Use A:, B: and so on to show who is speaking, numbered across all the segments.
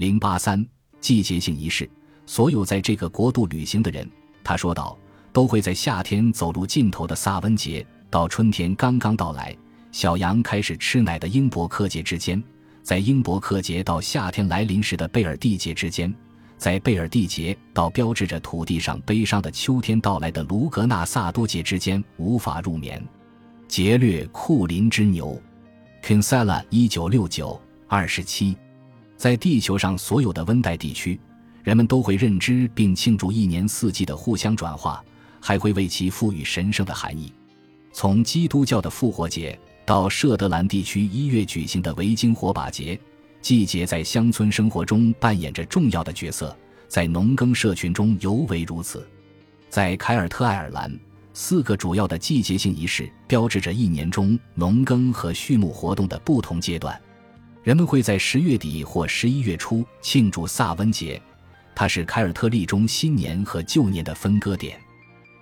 A: 零八三季节性仪式，所有在这个国度旅行的人，他说道，都会在夏天走入尽头的萨温节，到春天刚刚到来，小羊开始吃奶的英伯克节之间，在英伯克节到夏天来临时的贝尔蒂节之间。在贝尔蒂节到标志着土地上悲伤的秋天到来的卢格纳萨多节之间无法入眠。劫掠库林之牛，Kinsella 一九六九二十七，在地球上所有的温带地区，人们都会认知并庆祝一年四季的互相转化，还会为其赋予神圣的含义。从基督教的复活节到舍德兰地区一月举行的维京火把节。季节在乡村生活中扮演着重要的角色，在农耕社群中尤为如此。在凯尔特爱尔兰，四个主要的季节性仪式标志着一年中农耕和畜牧活动的不同阶段。人们会在十月底或十一月初庆祝萨温节，它是凯尔特历中新年和旧年的分割点。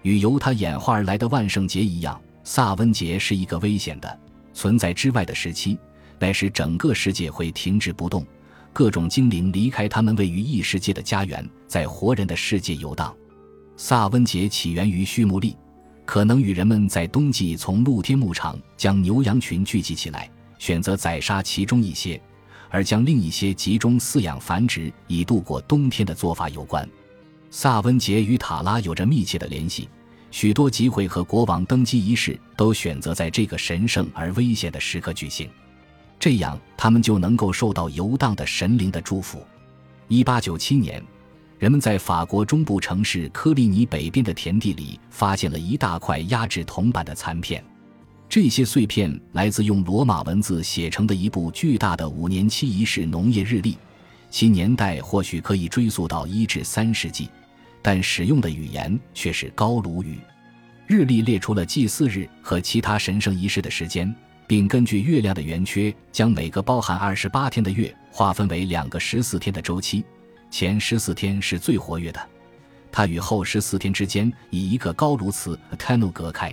A: 与由它演化而来的万圣节一样，萨温节是一个危险的存在之外的时期。那时，整个世界会停滞不动，各种精灵离开他们位于异世界的家园，在活人的世界游荡。萨温节起源于畜牧力，可能与人们在冬季从露天牧场将牛羊群聚集起来，选择宰杀其中一些，而将另一些集中饲养繁殖以度过冬天的做法有关。萨温杰与塔拉有着密切的联系，许多集会和国王登基仪式都选择在这个神圣而危险的时刻举行。这样，他们就能够受到游荡的神灵的祝福。一八九七年，人们在法国中部城市科利尼北边的田地里发现了一大块压制铜板的残片。这些碎片来自用罗马文字写成的一部巨大的五年期仪式农业日历，其年代或许可以追溯到一至三世纪，但使用的语言却是高卢语。日历列出了祭祀日和其他神圣仪式的时间。并根据月亮的圆缺，将每个包含二十八天的月划分为两个十四天的周期。前十四天是最活跃的，它与后十四天之间以一个高卢词 t a n u 隔开。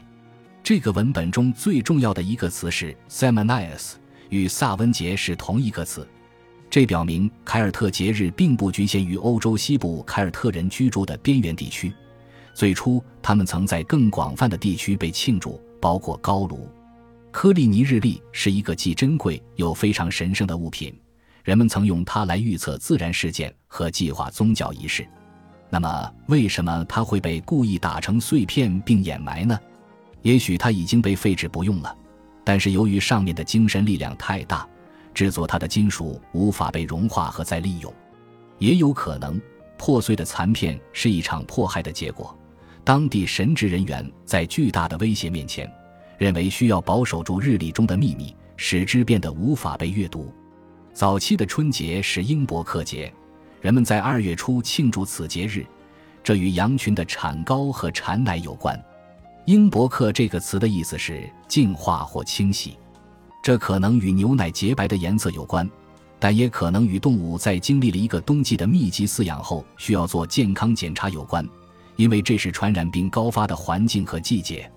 A: 这个文本中最重要的一个词是 Samanias，与萨温节是同一个词。这表明凯尔特节日并不局限于欧洲西部凯尔特人居住的边缘地区。最初，他们曾在更广泛的地区被庆祝，包括高卢。科利尼日历是一个既珍贵又非常神圣的物品，人们曾用它来预测自然事件和计划宗教仪式。那么，为什么它会被故意打成碎片并掩埋呢？也许它已经被废止不用了，但是由于上面的精神力量太大，制作它的金属无法被融化和再利用。也有可能，破碎的残片是一场迫害的结果。当地神职人员在巨大的威胁面前。认为需要保守住日历中的秘密，使之变得无法被阅读。早期的春节是英伯克节，人们在二月初庆祝此节日，这与羊群的产羔和产奶有关。英伯克这个词的意思是净化或清洗，这可能与牛奶洁白的颜色有关，但也可能与动物在经历了一个冬季的密集饲养后需要做健康检查有关，因为这是传染病高发的环境和季节。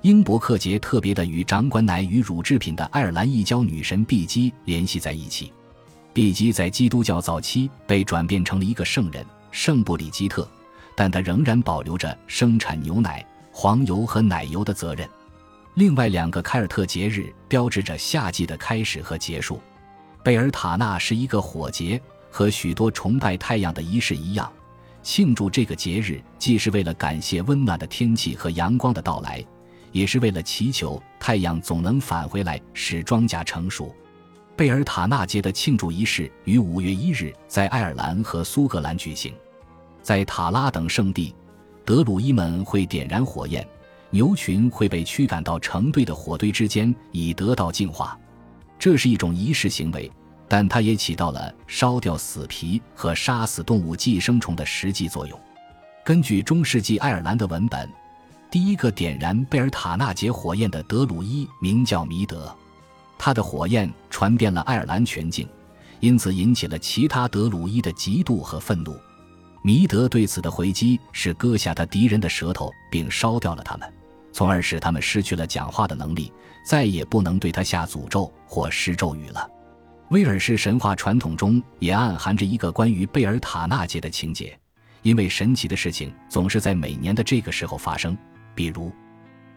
A: 英伯克节特别的与掌管奶与乳制品的爱尔兰异教女神碧姬联系在一起。碧姬在基督教早期被转变成了一个圣人圣布里基特，但她仍然保留着生产牛奶、黄油和奶油的责任。另外两个凯尔特节日标志着夏季的开始和结束。贝尔塔纳是一个火节，和许多崇拜太阳的仪式一样，庆祝这个节日既是为了感谢温暖的天气和阳光的到来。也是为了祈求太阳总能返回来，使庄稼成熟。贝尔塔纳节的庆祝仪式于五月一日在爱尔兰和苏格兰举行。在塔拉等圣地，德鲁伊们会点燃火焰，牛群会被驱赶到成堆的火堆之间，以得到净化。这是一种仪式行为，但它也起到了烧掉死皮和杀死动物寄生虫的实际作用。根据中世纪爱尔兰的文本。第一个点燃贝尔塔纳节火焰的德鲁伊名叫弥德，他的火焰传遍了爱尔兰全境，因此引起了其他德鲁伊的嫉妒和愤怒。弥德对此的回击是割下他敌人的舌头，并烧掉了他们，从而使他们失去了讲话的能力，再也不能对他下诅咒或施咒语了。威尔士神话传统中也暗含着一个关于贝尔塔纳节的情节，因为神奇的事情总是在每年的这个时候发生。比如，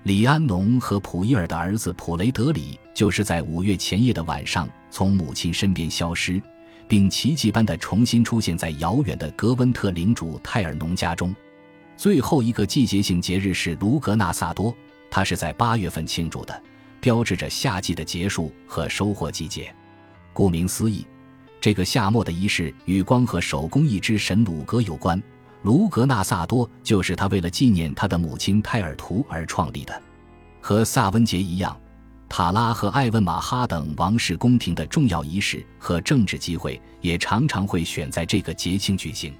A: 李安农和普伊尔的儿子普雷德里就是在五月前夜的晚上从母亲身边消失，并奇迹般的重新出现在遥远的格温特领主泰尔农家中。最后一个季节性节日是卢格纳萨多，它是在八月份庆祝的，标志着夏季的结束和收获季节。顾名思义，这个夏末的仪式与光和手工艺之神鲁格有关。卢格纳萨多就是他为了纪念他的母亲泰尔图而创立的。和萨温节一样，塔拉和艾温马哈等王室宫廷的重要仪式和政治机会也常常会选在这个节庆举行。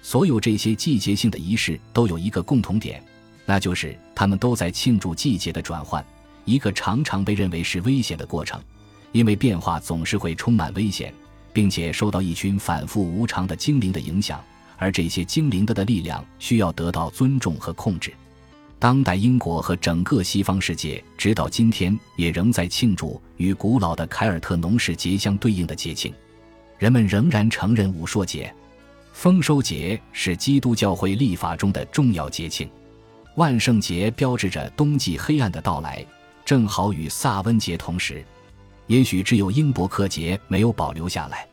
A: 所有这些季节性的仪式都有一个共同点，那就是他们都在庆祝季节的转换，一个常常被认为是危险的过程。因为变化总是会充满危险，并且受到一群反复无常的精灵的影响，而这些精灵的的力量需要得到尊重和控制。当代英国和整个西方世界直到今天也仍在庆祝与古老的凯尔特农事节相对应的节庆。人们仍然承认武硕节、丰收节是基督教会历法中的重要节庆。万圣节标志着冬季黑暗的到来，正好与萨温节同时。也许只有英伯克节没有保留下来。